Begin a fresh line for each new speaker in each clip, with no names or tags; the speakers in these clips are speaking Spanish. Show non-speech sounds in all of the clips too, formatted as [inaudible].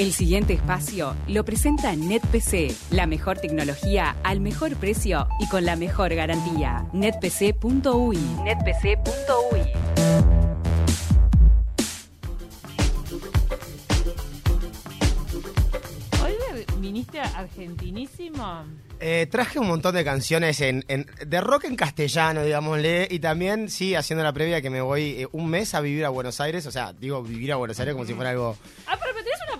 El siguiente espacio lo presenta NetPC, la mejor tecnología al mejor precio y con la mejor garantía. netpc.ui. netpc.ui.
Hoy viniste argentinísimo.
Eh, traje un montón de canciones en, en- de rock en castellano, digámosle, y también, sí, haciendo la previa que me voy eh, un mes a vivir a Buenos Aires, o sea, digo vivir a Buenos Aires como si fuera algo...
Ah, pero ¿pero ¿tenés un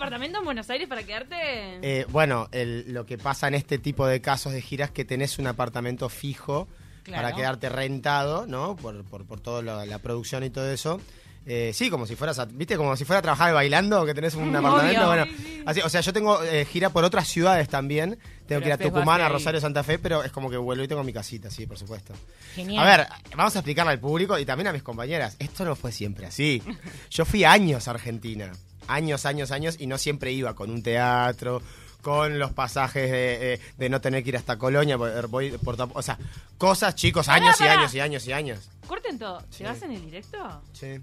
apartamento en Buenos Aires para quedarte?
eh, bueno, el- lo que pasa en este tipo de casos de giras es que tenés un apartamento fijo
Claro.
para quedarte rentado, ¿no? Por, por, por toda la, la producción y todo eso. Eh, sí, como si fueras, a- ¿viste? Como si fuera a trabajar bailando, que tenés un [laughs]
Mm,
apartamento.
obvio.
Bueno, así, o sea, yo tengo eh, gira por otras ciudades también. Tengo
Pero
que ir a Tucumán, a. Rosario, Santa Fe, pero es como que vuelvo y tengo mi casita, sí, por supuesto.
Genial.
A ver, vamos a explicarle al público y también a mis compañeras. Esto no fue siempre así. [laughs] Yo fui años a Argentina. Años, años, años. Y no siempre iba con un teatro, con los pasajes de, eh, de no tener que ir hasta Colonia. por- voy por o sea, cosas, chicos, años y años y años y años.
Corten todo.
Sí.
¿Llegás en el directo?
Sí.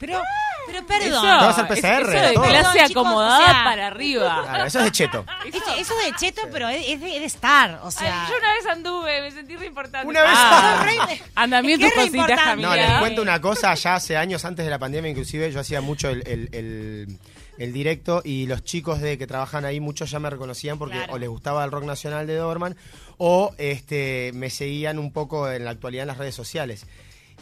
Pero, pero perdón.
Eso,
Vamos a hacer
es-
PCR,
eso de
todo.
clase
Perdón, chicos,
acomodada
o sea-
para arriba.
Claro, eso es de cheto. [laughs]
Eso, eso de cheto, pero es, es de, es de estar. O sea.
Ay, yo una vez anduve, me sentí re importante.
Una vez-
Ah,
Re-
anda bien
Es que es re
cositas,
importante.
No,
Camila.
les cuento una cosa, ya hace años antes de la pandemia inclusive yo hacía mucho el, el- el- el directo y los chicos de que trabajan ahí muchos ya me reconocían porque
Claro.
o les gustaba el rock nacional de Doberman o este me seguían un poco en la actualidad en las redes sociales.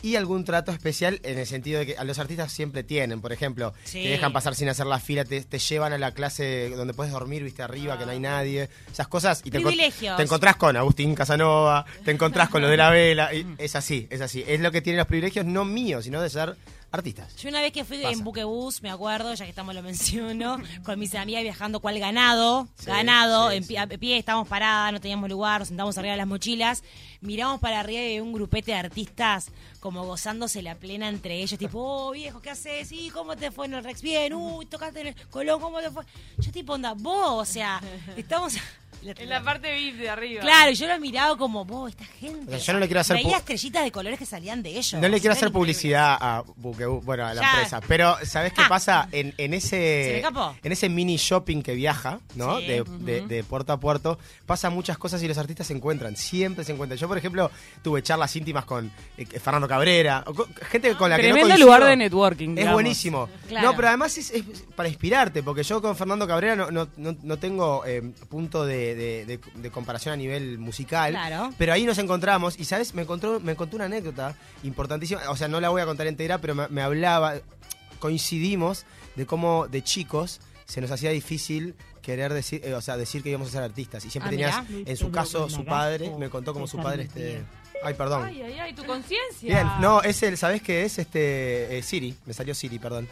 Y algún trato especial en el sentido de que a los artistas siempre tienen, por ejemplo,
Sí.
te dejan pasar sin hacer la fila, te, te llevan a la clase donde puedes dormir, viste arriba, que no hay nadie, esas cosas. Y te, te encontrás con Agustín Casanova, te encontrás con lo de la vela, y [laughs] es así, es así. Es lo que tienen los privilegios, no míos, sino de ser artistas.
Yo una vez que fui
Pasa.
en buquebús, me acuerdo, ya que estamos lo menciono, [laughs] con mis amigas viajando cual ganado,
Sí,
ganado,
sí,
en pie, a pie estábamos paradas, no teníamos lugar, nos sentamos arriba de las mochilas, miramos para arriba y un grupete de artistas como gozándose la plena entre ellos, tipo, oh viejo, ¿qué haces? Sí, ¿cómo te fue en el Rex? Bien, uy, tocaste en el Colón, ¿cómo te fue? Yo tipo, onda, vos, o sea, [laughs] estamos...
En la parte VIP de arriba.
Claro, y yo lo miraba como, vos, esta gente.
O sea, yo no le quiero hacer
Veía estrellitas de colores que salían de ellos.
No le quiero hacer publicidad a Buquebú, bueno, a la
Ya.
empresa, pero ¿sabés qué
Ah.
pasa? En, en ese en ese mini shopping que viaja, ¿no?
Sí.
De, de- de puerto a puerto, pasan muchas cosas y los artistas se encuentran, siempre se encuentran. Yo, por ejemplo, tuve charlas íntimas con eh, Fernando Cabrera, o con- gente con la que no
Tremendo
coincido.
lugar de networking.
Es
digamos.
buenísimo.
Claro.
No, pero además es, es para inspirarte, porque yo con Fernando Cabrera no, no, no, no tengo eh, punto de, de- de- de comparación a nivel musical.
Claro.
Pero ahí nos encontramos y, ¿sabes? Me encontró, me contó una anécdota importantísima. O sea, no la voy a contar entera, pero me, me hablaba, coincidimos de cómo de chicos se nos hacía difícil querer decir, eh, o sea, decir que íbamos a ser artistas. Y siempre
Ah,
tenías,
mirá.
en su caso, su padre, me contó como su padre este... Ay, perdón.
Ay, ay, ay, tu conciencia.
Bien, no, es el, ¿sabés qué es? Este, eh, Siri, me salió Siri, perdón.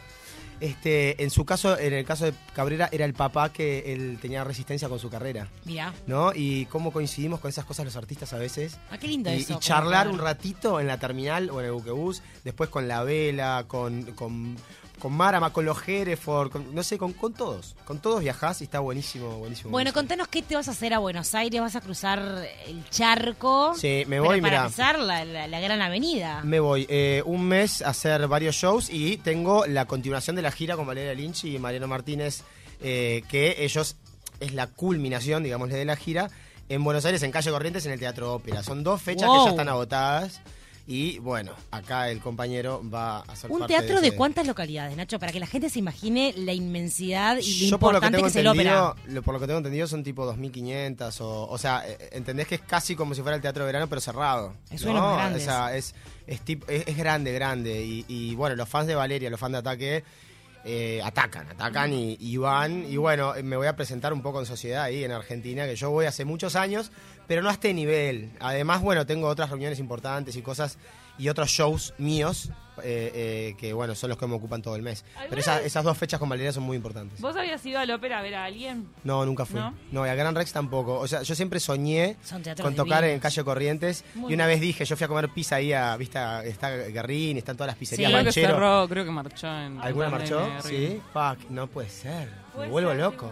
Este, en su caso, en el caso de Cabrera, era el papá que él tenía resistencia con su carrera,
Mirá.
¿no? Y cómo coincidimos con esas cosas los artistas a veces.
Ah, qué lindo
Y,
eso.
y charlar un ratito en la terminal o en el buquebús, después con la vela, con, con, con Marama, con los Hereford, con- no sé, con, con todos. Con todos viajás y está buenísimo, buenísimo.
Bueno,
buenísimo.
contanos qué te vas a hacer a Buenos Aires. ¿Vas a cruzar el charco?
Sí, me voy,
para
mira.
pisar la, la- la gran avenida.
Me voy eh, un mes a hacer varios shows y tengo la continuación de la gira con Valeria Lynch y Mariano Martínez, eh, que ellos es la culminación, digámosle, de la gira en Buenos Aires, en Calle Corrientes, en el Teatro Ópera. Son dos fechas
Wow.
que ya están agotadas y bueno, acá el compañero va a hacer
Un
parte
teatro de
ese-
cuántas localidades, Nacho, para que la gente se imagine la inmensidad y lo
Yo por lo que
importante
tengo
que, es el ópera.
por lo que tengo entendido son tipo 2500 o o sea, eh, entendés que es casi como si fuera el teatro de verano pero cerrado.
Es uno de los más grandes.
O sea, es es, es grande, grande y, y, bueno, los fans de Valeria, los fans de Ataque eh, atacan, atacan y, y van y bueno, me voy a presentar un poco en sociedad ahí en Argentina, que yo voy hace muchos años, pero no a este nivel. Además, bueno, tengo otras reuniones importantes y cosas y otros shows míos eh, eh, que bueno, son los que me ocupan todo el mes. Pero
¿Alguna
esa- esas dos fechas con Valeria son muy importantes.
¿Vos habías ido al ópera a ver a alguien?
No, nunca fui.
¿No?
¿No? y a Gran Rex tampoco. O sea, yo siempre soñé
Son teatros
con tocar
divinos.
en Calle Corrientes.
Muy
y una
bien.
vez dije, yo fui a comer pizza ahí a, viste, a- está Guerrín, están todas las pizzerías
Sí.
Creo que
Manchero.
cerró, creo que marchó en
¿Alguna marchó? Sí. Fuck, no puede ser. Me vuelvo loco.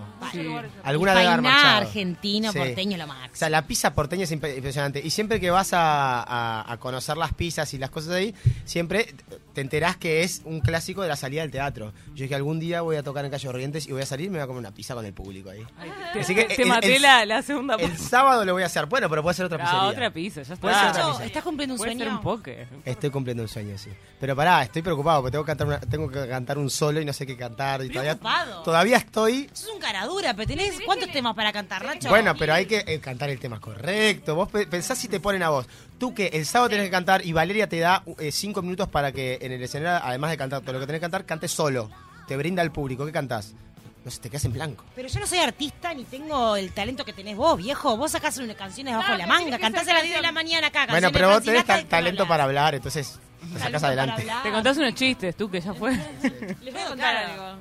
Alguna debe haber marchado.
argentino,
Sí.
porteño, lo
O
máximo.
sea, la pizza porteña es imp- impresionante. Y siempre que vas a, a- a conocer las pizzas y las cosas ahí, siempre that te enterás que es un clásico de la salida del teatro. Yo dije, algún día voy a tocar en Calle Corrientes y voy a salir y me voy a comer una pizza con el público ahí.
Te,
Así que
te
el-
maté
el-
la, la segunda
El sábado lo voy a hacer. Bueno, pero puede ser otra
Ah,
pizzería.
otra pizza, ya
ser
está.
otra
Nacho,
pizza.
¿estás cumpliendo un
Puede ser
sueño?
un poke.
Estoy cumpliendo un sueño, sí. Pero pará, estoy preocupado porque tengo que cantar, una- tengo que cantar un solo y no sé qué cantar. Y todavía,
Preocupado.
todavía estoy...
Sos un cara dura, pero tenés cuántos temas para cantar, Nacho.
Bueno, pero hay que eh, cantar el tema correcto. Vos pe- pensás si te ponen a vos. Tú que el sábado tenés que cantar y Valeria te da eh, cinco minutos para que en el escenario, además de cantar todo lo que tenés que cantar, cantes solo. Te brinda al público. ¿Qué cantás? No sé, te quedas en blanco.
Pero yo no soy artista ni tengo el talento que tenés vos, viejo. Vos sacás unas canciones bajo
Claro,
la manga, cantás a las 10 de la mañana acá.
Bueno, pero vos tenés ta-
¿de qué
talento para hablar, entonces te
Talento
sacás adelante.
Te contás unos chistes, tú, que ya fue.
Les voy a contar
Claro.
algo.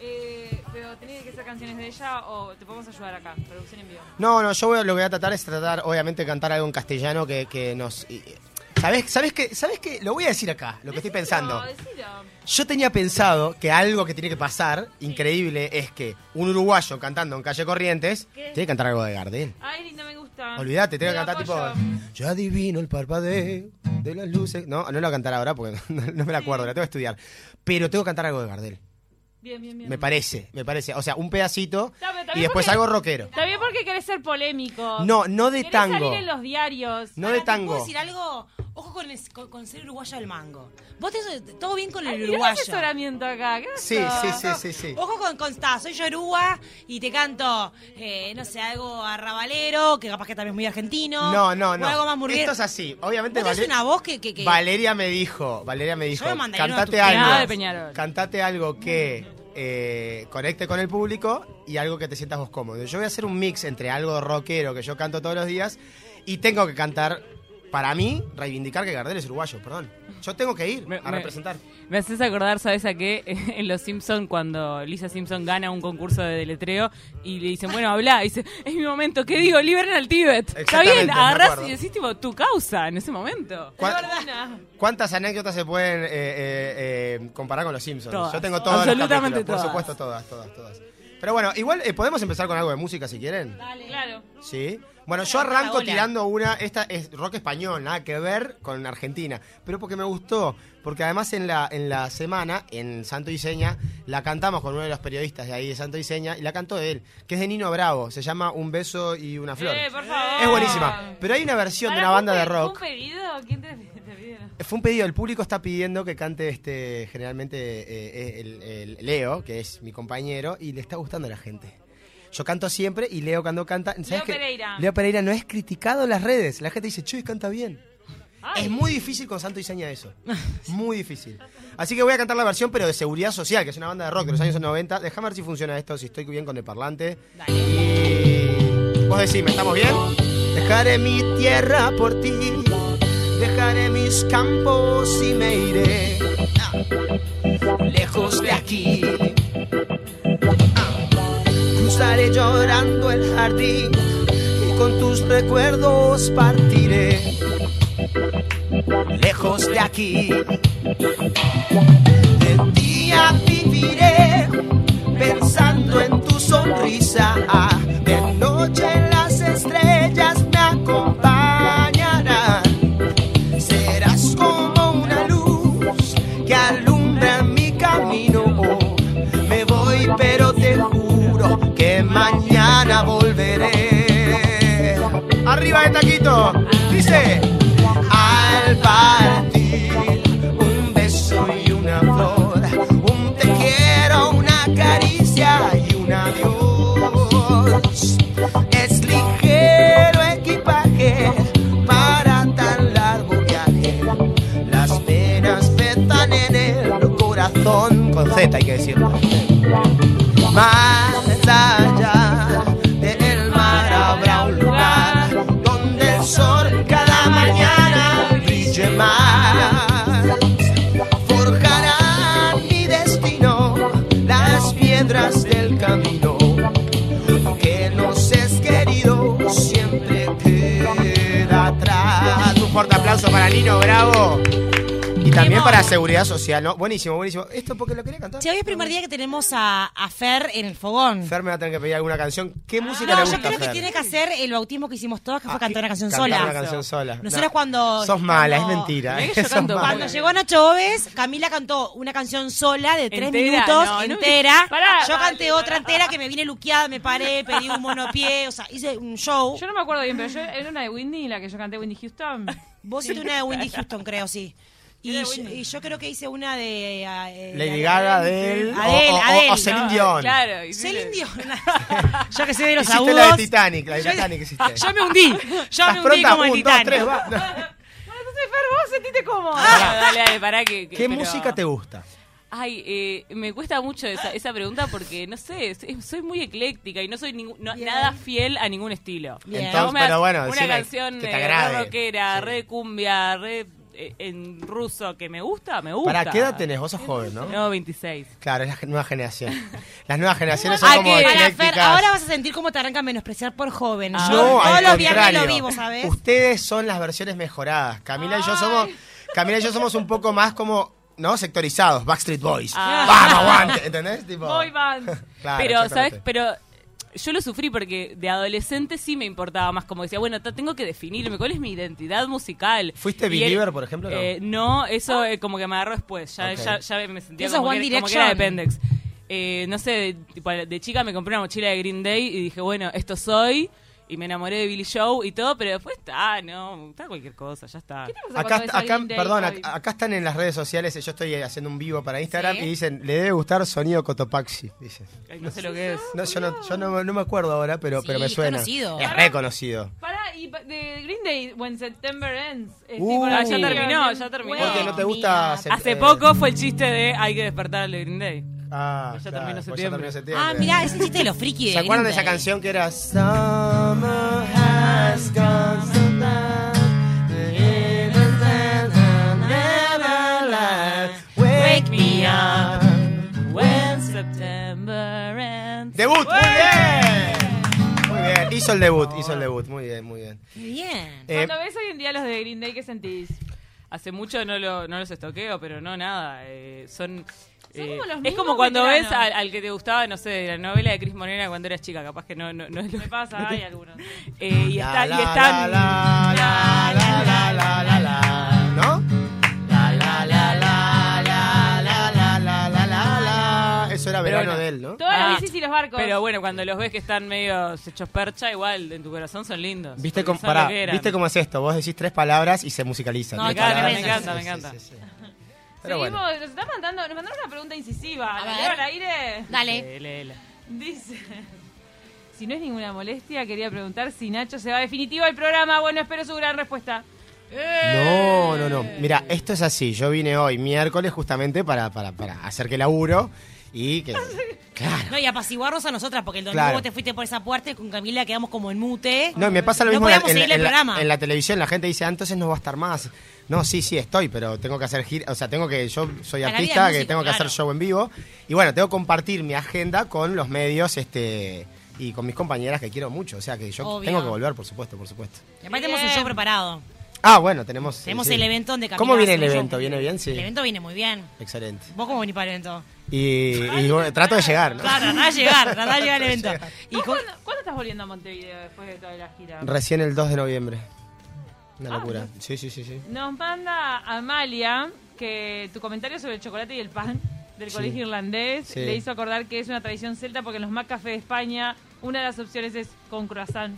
Eh, pero tenés que ser canciones de ella o te podemos ayudar acá, producción en vivo.
No, no, yo voy a- lo que voy a tratar es tratar, obviamente, de cantar algo en castellano que, que nos... ¿Sabés, ¿Sabés qué? ¿Sabés qué? Lo voy a decir acá, lo que estoy pensando.
No, decilo.
Yo tenía pensado que algo que tiene que pasar, increíble, es que un uruguayo cantando en Calle Corrientes
¿Qué?
tiene que cantar algo de Gardel.
Ay, linda, me gusta.
Olvídate, tiene que cantar tipo... Yo adivino el parpadeo de las luces... No, no lo voy a cantar ahora porque [laughs] no, no me la acuerdo, la tengo que estudiar. Pero tengo que cantar algo de Gardel.
Bien, bien, bien.
Me parece, me parece. O sea, un pedacito y después
porque-
algo rockero.
Bien porque querés ser polémico.
No, no de
Querés
tango.
salir en los diarios.
No
Ahora,
de
¿te ¿Puedo
tango.
decir algo? Ojo con, es- con- con ser uruguayo al mango. Vos tenés todo bien con
Ay,
el
el
uruguayo.
asesoramiento acá. ¿Qué
Sí, sí, sí, sí, sí.
Ojo con, con ta, soy yoruba y te canto, eh, no sé, algo arrabalero, que capaz que también es muy argentino.
No, no,
O
no.
algo más burgués.
Esto es así. Obviamente
Vos tenés
Vale-
una voz que... que, que-
Valeria me dijo, Valeria me dijo, cantate algo. Cantate algo que eh, conecte con el público y algo que te sientas vos cómodo. Yo voy a hacer un mix entre algo rockero que yo canto todos los días y tengo que cantar, para mí, reivindicar que Gardel es uruguayo, perdón. Yo tengo que ir
Me-
a representar.
Me haces acordar, ¿sabes a qué? [laughs] En Los Simpson cuando Lisa Simpson gana un concurso de deletreo y le dicen, bueno, habla. Dice, es mi momento, ¿qué digo? Liberen al Tíbet. Está bien,
acuerdo.
y decís, tipo, tu causa en ese momento.
¿Cuán-
Una.
¿Cuántas anécdotas se pueden eh, eh, eh, comparar con los Simpsons?
Todas.
Yo tengo todas.
Absolutamente
Por
todas.
supuesto, todas, todas, todas. Pero bueno, igual eh, podemos empezar con algo de música si quieren.
Claro.
Sí. Bueno, yo arranco tirando una, esta es rock español, nada que ver con Argentina, pero porque me gustó, porque además en la, en la semana, en Santo y Seña, la cantamos con uno de los periodistas de ahí de Santo y Seña, y la cantó él, que es de Nino Bravo, se llama Un beso y una flor.
Eh, por favor.
Es buenísima, pero hay una versión de una
¿fue
banda de rock.
¿Fue un pedido? ¿Quién te, te pidió?
Fue un pedido, el público está pidiendo que cante este generalmente eh, el, el Leo, que es mi compañero, y le está gustando a la gente. Yo canto siempre y Leo cuando canta. ¿sabes
Leo? Pereira.
Leo Pereira no es criticado en las redes. La gente dice, Chuy, canta bien.
Ay.
Es muy difícil con Santo y Seña eso. Muy difícil. Así que voy a cantar la versión, pero de Seguridad Social, que es una banda de rock de los años 90. Déjame ver si funciona esto, si estoy bien con el parlante. Y... Vos decime, ¿estamos bien? Dejaré mi tierra por ti. Dejaré mis campos y me iré. ah, Lejos de aquí. Cruzaré llorando el jardín y con tus recuerdos partiré lejos de aquí. De día viviré pensando en tu sonrisa. De noche las estrellas me acompañarán. Dice. Al partir, un beso y una flor, un te quiero, una caricia y un adiós. Es ligero equipaje para tan largo viaje. Las penas petan en el corazón, con Z hay que decirlo. Más allá fuerte aplauso para Nino Bravo también para seguridad social, ¿no? Buenísimo, buenísimo. Esto porque lo quería cantar.
Che, hoy es el primer día que tenemos a, a Fer en el fogón.
Fer me va a tener que pedir alguna canción. ¿Qué música
no,
le
yo
gusta
creo
a
que tiene que hacer el bautismo que hicimos todos, que fue
Ah,
cantar una canción
cantar
sola.
una canción sola.
Nosotros
No.
cuando...
Sos mala, es
cuando-
mentira.
Yo [laughs]
Sos
canto
mala.
Cuando llegó Nacho Oves, Camila cantó una canción sola de tres
Entera,
minutos,
no, no me-
entera.
Pará,
yo canté
pará.
otra entera que me vine luqueada, me paré, pedí un monopié, o sea, hice un show.
Yo no me acuerdo bien, pero yo era una de Whitney, la que yo canté Whitney Houston.
Vos hiciste una de Wendy Houston, creo, sí. Y y yo creo que hice una de... eh,
Lady
de-
Gaga, Adele, o-
Adele,
o, o-
Adele,
o Celine
No,
Dion.
Claro.
Celine Dion. [laughs] [laughs] yo que soy de los
Hiciste
agudos.
la de Titanic, la de
Yo-
Titanic hiciste. [laughs]
Yo me hundí. Yo
¿Estás
me hundí
pronta?
como
Un,
el
dos,
Titanic.
tres, va.
Bueno, entonces, Fer, vos sentiste cómodo.
Ah, dale, dale, pará que... que-
¿Qué
pero-
música te gusta?
Ay, eh, me cuesta mucho esa, esa pregunta porque, no sé, soy- soy muy ecléctica y no soy ningún- no- nada fiel a ningún estilo.
Bien.
Entonces, pero bueno,
una canción
que te
eh, rockera,
Sí.
re cumbia, re eh, en ruso que me gusta, me gusta.
¿Para qué edad tenés? Vos sos joven, ¿no?
No, 26.
Claro, es la nueva generación. Las nuevas generaciones
Ah,
son como eclécticas.
ahora vas a sentir cómo te arranca a menospreciar por joven.
Ah.
Yo
No,
todos
al
los viernes lo vivo, ¿sabes?
Ustedes son las versiones mejoradas. Camila y yo somos, Camila y yo somos un poco más como, ¿no? Sectorizados, Backstreet Boys.
Ah.
Vamos, aguante, ¿entendés? Tipo,
Boy band. [laughs]
claro,
pero, ¿sabes? Pero yo lo sufrí porque de adolescente sí me importaba más, como decía, bueno, tengo que definirme, ¿cuál es mi identidad musical?
¿Fuiste believer, por ejemplo, no?
eh, no, eso eh, como que me agarró después, ya, ya, ya me sentía
Eso
como,
es One
que, como que era de
Direction.
Pendex. Eh, no sé, tipo, de chica me compré una mochila de Green Day y dije, bueno, esto soy, y me enamoré de Billy Joe y todo, pero después está, no, está cualquier cosa, ya está.
¿Qué te pasa
Acá, acá, perdón, acá, acá están en las redes sociales, yo estoy haciendo un vivo para Instagram
Sí.
y dicen, le debe gustar sonido Cotopaxi, dicen.
Ay, no sé lo que es.
No, yo no, yo no, no me acuerdo ahora, pero,
Sí,
pero me
es
suena.
conocido.
Es reconocido.
Pará, y pa- de Green Day, When September Ends.
Uh. Ah, ya
terminó, ya terminó.
Porque no te gusta...
Hace
eh,
poco fue el chiste de hay que despertar al de Green Day.
Ah,
Ya
claro,
terminó
pues
septiembre.
Ah, mirá, ese chiste de los friki de
¿Se acuerdan de esa canción que era Summer has gone so. Wake me up.
When September ends.
¡Debut! ¡Muy bien! Muy bien, hizo el debut, hizo el debut, muy bien, muy bien.
Bien.
Eh,
Cuando ves hoy en día los de Green Day, ¿qué sentís?
Hace mucho no, lo, no los estoqueo, pero no nada. eh, son.
Son
eh,
como los
es como cuando ves
veteranos.
al, al que te gustaba, no sé, de la novela de Cris Morena cuando eras chica, capaz que no, no, no es lo
Me pasa, hay algunos.
Eh, y,
la,
está,
la,
y están.
la, la, la, la, la, la, la, ¿No? La, la, la, la, la, la, la, la, la, la, la. Eso era verano
bueno.
de él, ¿no?
Todas
Ah,
las bicis y los barcos.
Pero bueno, cuando los ves que están medio hechos percha, igual en tu corazón son lindos.
¿Viste pará,
eran.
¿Viste cómo es esto? Vos decís tres palabras y se musicalizan.
No,
me encanta, me encanta, me
Sí,
encanta.
Pero
Seguimos,
bueno.
nos está mandando, nos mandaron una pregunta incisiva.
A
¿La
ver.
leo al aire?
Dale.
Léela.
Dice, [laughs] si no es ninguna molestia, quería preguntar si Nacho se va definitivo al programa. Bueno, espero su gran respuesta.
No, no, no. Mira, esto es así. Yo vine hoy miércoles justamente para, para, para hacer que laburo y que... [laughs] Claro.
No, y apaciguarnos a nosotras, porque el domingo
Claro.
vos te fuiste por esa puerta y con Camila quedamos como en mute.
No, y me pasa lo
No
mismo en la,
podíamos
en la-
el
en la-
programa.
en la televisión. La gente dice, ah, entonces no va a estar más. No, sí, sí, estoy, pero tengo que hacer gira. O sea, tengo que. Yo soy artista, que tengo que hacer show en vivo. Y bueno, tengo que compartir mi agenda con los medios este y con mis compañeras que quiero mucho. O sea, que yo
Obvio.
tengo que volver, por supuesto, por supuesto.
Y aparte tenemos un show preparado.
Ah, bueno, tenemos.
Tenemos
sí.
el evento donde
¿Cómo viene el evento? ¿Viene bien? Sí.
El evento viene muy bien.
Excelente.
¿Vos cómo venís para el evento?
Y, y bueno, trato de llegar, ¿no?
Claro, de llegar, tratá de llegar al evento. [laughs] Y
¿Vos
con-
¿Cuándo, cuándo estás volviendo a Montevideo después de toda la gira?
Recién el 2 de noviembre. Una
Ah,
locura. Sí, sí, sí, sí.
Nos manda Amalia que tu comentario sobre el chocolate y el pan del
Sí.
colegio irlandés
Sí.
le hizo acordar que es una tradición celta porque en los McCafé de España una de las opciones es con croissant.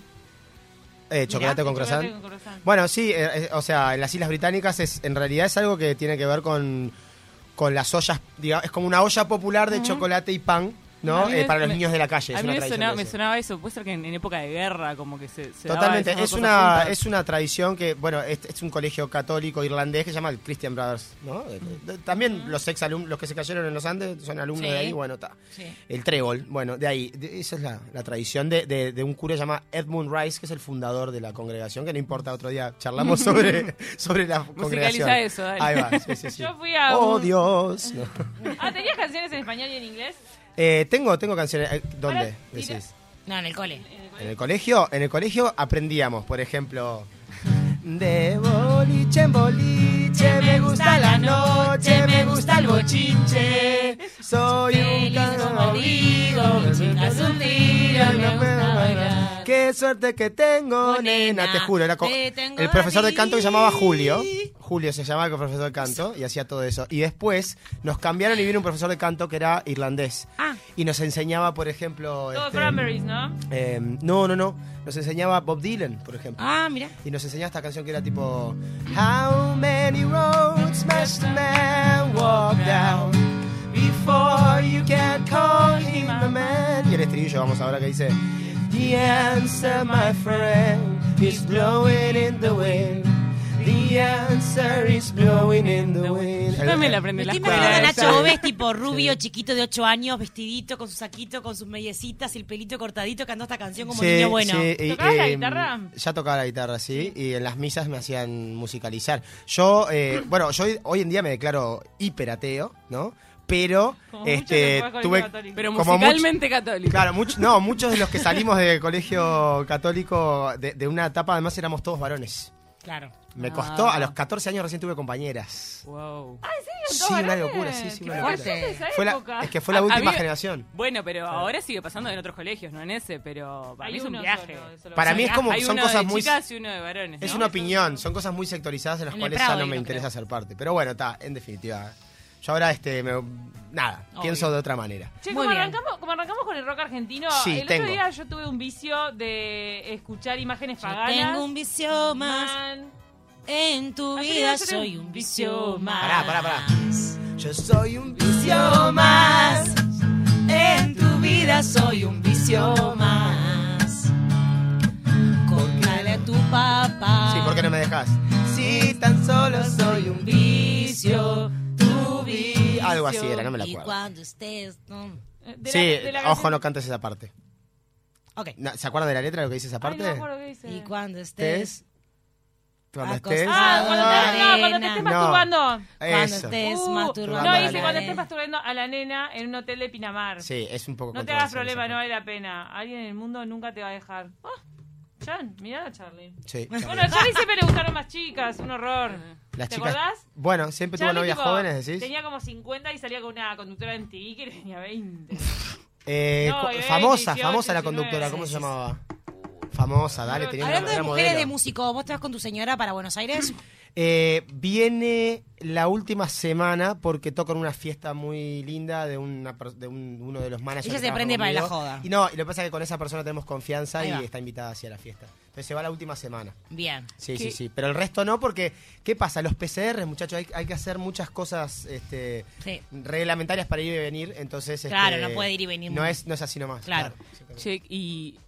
Eh, chocolate
Mirá,
con croissant.
con croissant.
Bueno, sí, eh, eh, o sea, en las Islas Británicas es, en realidad es algo que tiene que ver con, con las ollas, digamos, es como una olla popular de chocolate y pan, ¿no? Eh, para los
me-
niños de la calle.
A
Es
mí
una
me sonaba, me
eso.
sonaba eso, puede ser que en, en época de guerra como que se, se
Totalmente, es una,
juntas.
es una tradición que, bueno, es, es un colegio católico irlandés que se llama el Christian Brothers, ¿no? Eh, eh, También los ex alumnos, los que se cayeron en los Andes son alumnos
Sí.
de ahí, bueno, está.
Sí.
El trébol, bueno, de ahí, de- esa es la, la tradición de, de- de un cura llamado Edmund Rice, que es el fundador de la congregación, que no importa, otro día charlamos sobre, [laughs] sobre la congregación.
eso, dale.
Ahí va, sí. [laughs]
Yo fui a
Oh,
un-
Dios. No. [laughs]
Ah, ¿tenías canciones en español y en inglés?
Eh, tengo, tengo canciones. eh, ¿Dónde?
Ahora.
Decís.
No, en el cole.
¿En el colegio? En el colegio aprendíamos, por ejemplo, de boliche en boliche me gusta la noche, me gusta el bochinche. Soy un
digo,
me
chicas, un tiro, me gusta bailar.
Qué suerte que tengo,
Oh,
nena, te juro. Era el profesor de canto que se llamaba Julio. Julio se llamaba el profesor de canto y hacía todo eso. Y después nos cambiaron y vino un profesor de canto que era irlandés.
Ah.
Y nos enseñaba, por ejemplo.
Todo
este,
cranberries, ¿no?
eh, no, no, no. Nos enseñaba Bob Dylan, por ejemplo.
Ah, mira.
Y nos enseñaba esta canción que era tipo How many roads must a man walk down before you can call him a man? Y el estribillo, vamos ahora que dice The answer, my friend, is blowing in the wind. The answer is blowing in the wind.
Yo también la aprendí la
estoy imaginando a Nacho
sí.
Oves, tipo rubio, chiquito de 8 años, vestidito, con su saquito, con sus mediecitas y el pelito cortadito, cantando esta canción como
Sí,
niño bueno.
sí,
¿Tocabas la
eh,
guitarra?
Ya tocaba la guitarra, sí, y en las misas me hacían musicalizar. Yo, eh, bueno, yo hoy, hoy en día me declaro hiperateo, ¿no? Pero,
Como
este, tuve...
católico. Pero
como much-
musicalmente católico.
Claro, much- no, muchos de los que salimos del colegio católico de, de una etapa, además éramos todos varones.
Claro.
Me
Ah.
costó, a los 14 años recién tuve compañeras.
Wow.
Sí, una locura, sí, sí, una locura.
esa
Fue la- es que fue la
A-
última
había-
generación.
Bueno, pero ahora sigue pasando en otros colegios, no en ese, pero para
Hay
mí es un viaje.
solo,
Para mí es como,
Hay
son
uno
cosas
de
muy...
chicas y uno de varones.
Es
¿no?
una opinión, son cosas muy sectorizadas en las
En
cuales
Prado
ya no me interesa
creo.
ser parte. Pero bueno, está, en definitiva. Yo ahora, este, me- nada,
Obvio.
pienso de otra manera.
Che, como arrancamos, como arrancamos con el rock argentino,
Sí,
el
tengo.
otro día yo tuve un vicio de escuchar imágenes
Yo
paganas.
tengo un vicio más.
Man.
En tu vida soy un vicio más.
Pará, pará, pará. Yo soy un vicio más.
En tu vida soy un vicio más. Córtale a tu papá.
Sí, ¿por qué no me dejas? Si tan solo soy un
vicio.
Algo así era, no me la
Y
acuerdo.
cuando estés. no.
Eh, de
Sí,
la- de la
ojo,
canción-
no cantes esa parte.
Ok.
No, ¿Se acuerdan de la letra de lo que dice esa
Ay,
parte?
no me acuerdo qué dice.
Y cuando estés.
Cuando estés...
Ah, cuando te, no, cuando te estés
No.
masturbando.
Cuando estés
Uh,
masturbando.
no, dice
la
cuando estés masturbando a la nena en un hotel de Pinamar.
Sí, es un poco
No te hagas problema, no vale la pena. Alguien en el mundo nunca te va a dejar. Ah, Chan, mirá a Charlie.
Sí,
Bueno, a Charlie siempre le gustaron más chicas, un horror.
Las
¿Te
chicas...
acordás?
Bueno, siempre tuvo
Charlie,
novias
tipo,
jóvenes, decís.
Tenía como 50 y salía con una conductora en TV que [laughs] tenía 20.
Eh,
No, y
famosa,
18,
famosa la
19,
conductora, ¿cómo
sí,
se
sí,
llamaba? Famosa, dale, tenía una,
Hablando de mujeres
modelo.
de músico, ¿vos te vas con tu señora para Buenos Aires? [clears throat]
Eh, viene la última semana porque toca en una fiesta muy linda de, una, de un- uno de los managers.
Ella se prende para la joda.
Y no, y lo que pasa es que con esa persona tenemos confianza y está invitada hacia la fiesta. Entonces se va la última semana.
Bien.
Sí,
¿Qué?
sí, sí. Pero el resto no, porque ¿qué pasa? Los PCR, muchachos, hay, hay que hacer muchas cosas este,
Sí.
reglamentarias para ir y venir. Entonces,
Claro,
este,
no puede ir y venir
No
muy-
es, no es así nomás.
Claro.
Che, y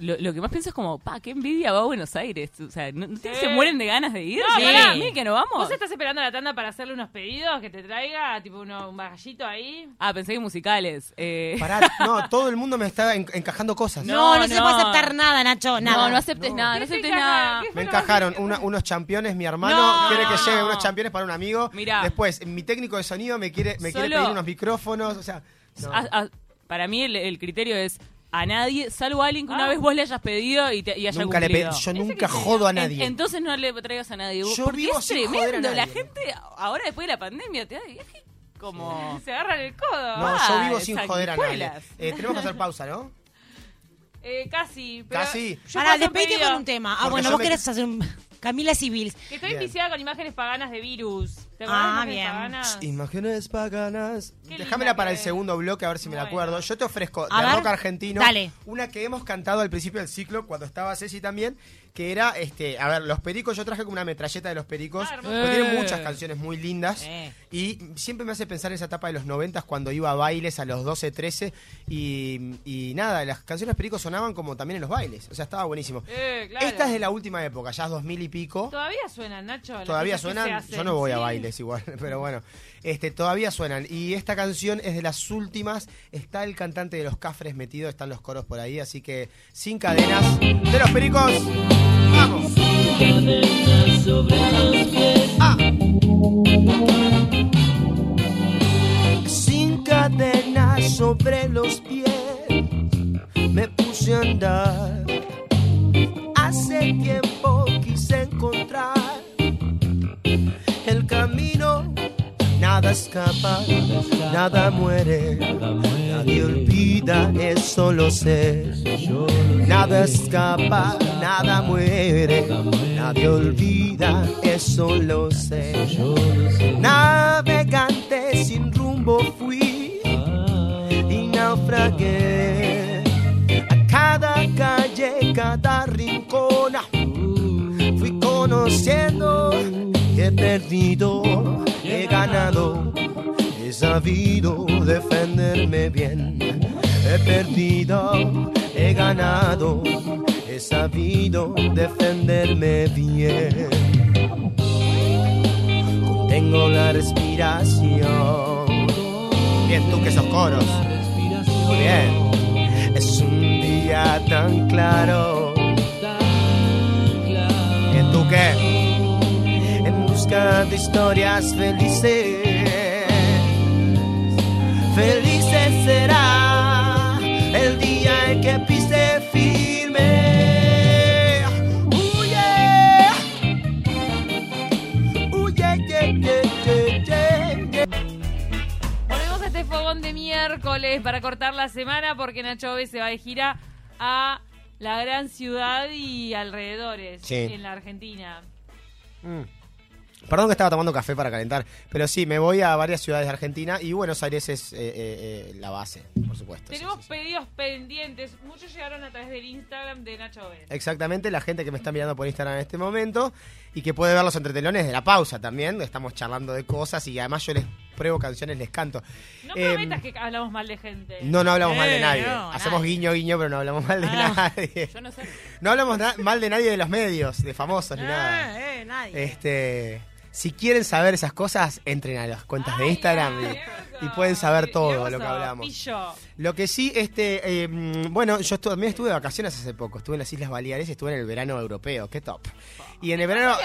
lo, lo que más pienso es como, pa, qué envidia va a Buenos Aires. O sea, ¿no, no
Sí.
se mueren de ganas de ir?
No,
Sí.
pará.
¿A mí que no vamos?
¿Vos estás esperando a la tanda para hacerle unos pedidos que te traiga? Tipo uno, un bagallito ahí.
Ah, pensé que musicales. Eh,
Pará, no, todo el mundo me está en- encajando cosas.
No, no, se
no.
puede aceptar nada, Nacho, nada.
No, no aceptes nada, no
¿Qué te
aceptes nada.
¿Qué fue
Me encajaron una- unos championes, mi hermano
No.
quiere que lleve unos championes para un amigo.
Mirá.
Después, mi técnico de sonido me quiere, me quiere
Solo-
pedir unos micrófonos. O sea, no.
A- a- para mí el, el criterio es a nadie, salvo a alguien que una
Ah.
vez vos le hayas pedido y, te, y haya
nunca le
cumplido.
yo nunca jodo a
En-
nadie.
entonces no le traigas a nadie.
Yo
porque
vivo
es
sin joder a
tremendo. La gente, ahora después de la pandemia, te da viaje como...
Se agarran el codo.
no,
Ah,
yo vivo sin joder a nadie. Eh, tenemos que hacer pausa, ¿no?
Eh, casi. Pero
Casi.
hacer
despedite con un tema. Ah,
Porque
bueno, vos
me-
querés hacer un... Camila Civil.
Que estoy
Bien.
enviciada con imágenes paganas de virus. ¿Te
Ah, bien.
paganas?
Imágenes paganas. Déjamela para el segundo bloque a ver si me la acuerdo. Yo te ofrezco
A
de
ver.
rock argentino.
Dale.
Una que hemos cantado al principio del ciclo cuando estaba Ceci también. Que era, este, a ver, los pericos. Yo traje como una metralleta de los pericos.
Ah,
porque tienen
Eh.
muchas canciones muy lindas.
Eh.
Y siempre me hace pensar en esa etapa de los 90 cuando iba a bailes a los 12, 13. Y, y nada, las canciones pericos sonaban como también en los bailes. O sea, estaba buenísimo.
Eh, claro.
Esta es de la última época, ya es 2000 y pico.
Todavía suenan, Nacho.
Todavía suenan, yo no voy a
Sí.
Igual, [laughs] pero bueno, este, todavía suenan. Y esta canción es de las últimas, está el cantante de los Cafres metido, están los coros por ahí, así que sin cadenas de los pericos, vamos. Ah. Sin cadenas sobre los pies, me puse a andar. Hace tiempo quise encontrar el escapa, nada muere, nadie olvida, eso lo sé. Nada escapa, nada muere, nadie olvida, eso lo sé. Navegante sin rumbo fui y naufragué a cada calle, cada rincón. Fui conociendo, he perdido, he ganado, he sabido defenderme bien. He perdido, he ganado, he sabido defenderme bien. Contengo la respiración. Bien, tú que sos coros. Muy bien. Es un día tan claro. Bien, tú qué. Busca de historias felices. Felices será el día en que pise firme. Yeah, yeah, yeah, yeah.
Volvemos a este fogón de miércoles para cortar la semana porque Nacho B se va de gira a la gran ciudad y alrededores
Sí.
en la Argentina.
Mm. Perdón que estaba tomando café para calentar, pero sí, me voy a varias ciudades de Argentina y Buenos Aires es eh, eh, eh, la base, por supuesto.
Tenemos
sí, sí.
pedidos pendientes. Muchos llegaron a través del Instagram de Nacho B.
Exactamente, la gente que me está mirando por Instagram en este momento y que puede ver los entretelones de la pausa también. Estamos charlando de cosas y además yo les pruebo canciones, les canto.
No
Em,
prometas que hablamos mal de gente.
No, no hablamos mal de nadie.
no,
Hacemos
nadie.
guiño, guiño, pero no hablamos mal de
Ah,
nadie.
Yo no sé.
No hablamos mal de nadie de los medios, de famosos ni nada.
Eh, eh, nadie.
Este, si quieren saber esas cosas, entren a las cuentas de Instagram y, y pueden saber
Y-
todo
y
lo que hablamos. Lo que sí, este, eh, mm, bueno, yo estu- también estuve de vacaciones hace poco, estuve en las Islas Baleares, estuve en el verano europeo, qué top. Y en el verano.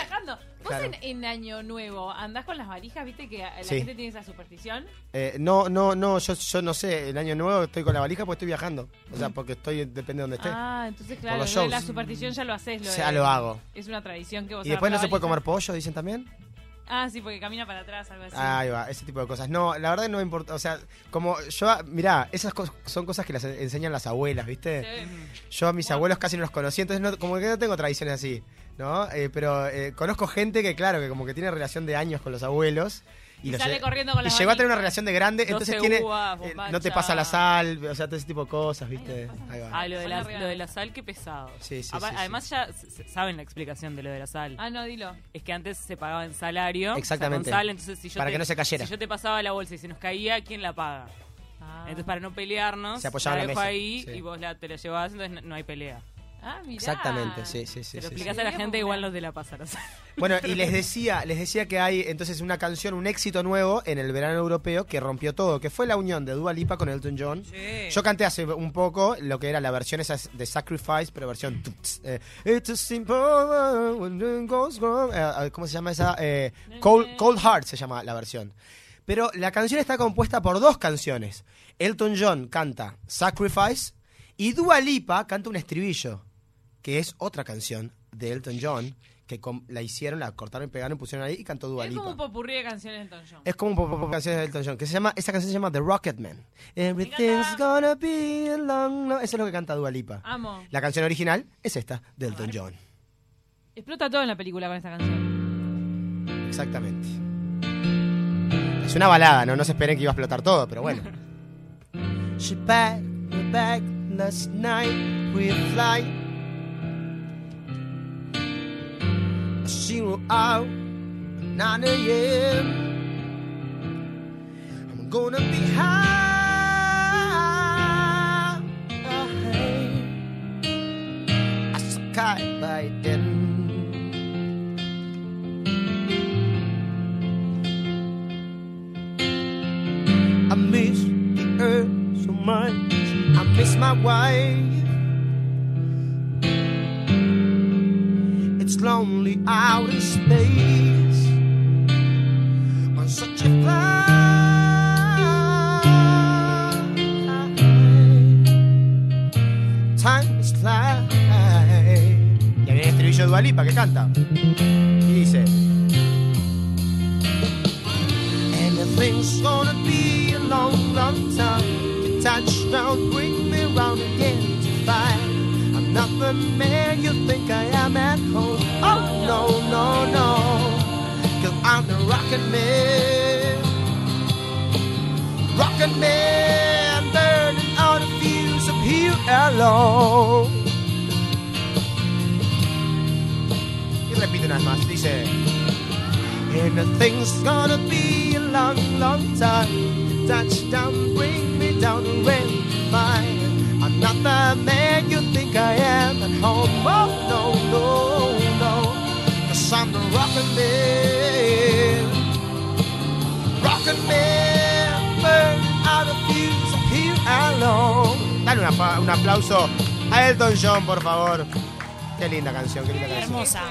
Vos
Claro.
en, en Año Nuevo andás con las valijas, viste que la
Sí.
gente tiene esa superstición.
eh, no, no, no, yo, yo no sé, el año nuevo estoy con la valija porque estoy viajando, o sea, porque estoy, depende de donde esté.
Ah, entonces claro, la superstición ya lo haces. Lo
Ya
de-
lo hago.
Es una tradición que vos
Y después no se puede comer pollo, dicen también.
Ah, sí, porque camina para atrás, algo así.
Ahí va, ese tipo de cosas. No, la verdad no me importa, o sea, como yo, mirá, esas cos- son cosas que las enseñan las abuelas, ¿viste?
Sí.
Yo a mis abuelos casi no los conocí, entonces no- como que no tengo tradiciones así, ¿no? Eh, pero eh, conozco gente que, claro, que como que tiene relación de años con los abuelos.
Y
los
sale
lle-
corriendo con
Y llegó a tener una relación de grande, entonces tiene.
uvas,
eh, no te pasa la sal, o sea, todo ese tipo de cosas, ¿viste? Ahí va.
Ah, lo de, la, lo de la sal, qué pesado.
Sí, sí,
Apa-
sí,
Además ya saben la explicación de lo de la sal.
Ah, no, dilo.
Es que antes se pagaba en salario. o sea,
Exactamente.
con sal, entonces si yo
Para
te-
que no se cayera.
Si yo te pasaba la bolsa y se nos caía, ¿quién la paga?
Ah.
Entonces para no pelearnos,
Se apoyaba
la
la
dejo
mesa,
ahí
sí.
y vos la, te la llevas, entonces no, no hay pelea.
Ah, mirá.
Exactamente, sí, sí, sí.
Se lo
sí,
explicás
sí.
a la gente, igual los de la pasa la sal.
Bueno, y les decía, les decía que hay entonces una canción, un éxito nuevo en el verano europeo que rompió todo, que fue la unión de Dua Lipa con Elton John. Yo canté hace un poco lo que era la versión esa de Sacrifice, pero versión tuts, eh, It's a simple when goes wrong. Eh, ¿Cómo se llama esa? Eh, Cold, Cold Heart se llama la versión. Pero la canción está compuesta por dos canciones. Elton John canta Sacrifice y Dua Lipa canta un estribillo, que es otra canción de Elton John, que la hicieron, la cortaron pegaron pusieron ahí y cantó Dua
Es
Lipa.
como un popurrí de canciones de Elton John.
Es como un poco de canciones de Elton John, que se llama, esa canción se llama The Rocketman. Everything's gonna be a long, no. Eso es lo que canta Dua Lipa.
Amo.
La canción original es esta, de Elton John.
Explota todo en la película con esta canción.
Exactamente. Es una balada, ¿no? No se esperen que iba a explotar todo, pero bueno. [laughs] She packed me back last night with flight. Zero out, 9 a.m. I'm gonna be high as a kite by then. I miss the earth so much. I miss my wife. It's lonely out in space on such a flight. Time is flying. Y viene el estribillo de Dualipa que canta. Y dice. And if gonna be a long, long time. Touchdown, bring me round again to find I'm not the man you think I am at home. No, no, no. Cause I'm the rockin' man. Rockin' man, burning out a fuse up here alone. Y repite una vez más, dice. Anything's gonna be a long, long time. Touchdown, bring me down to rain to find. I'm not the man you think I am at home. Oh, no, no. Cause I'm the rockin' man. Rockin' man, burn out of fuse here alone. Dale una un aplauso a Elton John, por favor. Qué linda canción, qué linda canción.
Hermosa.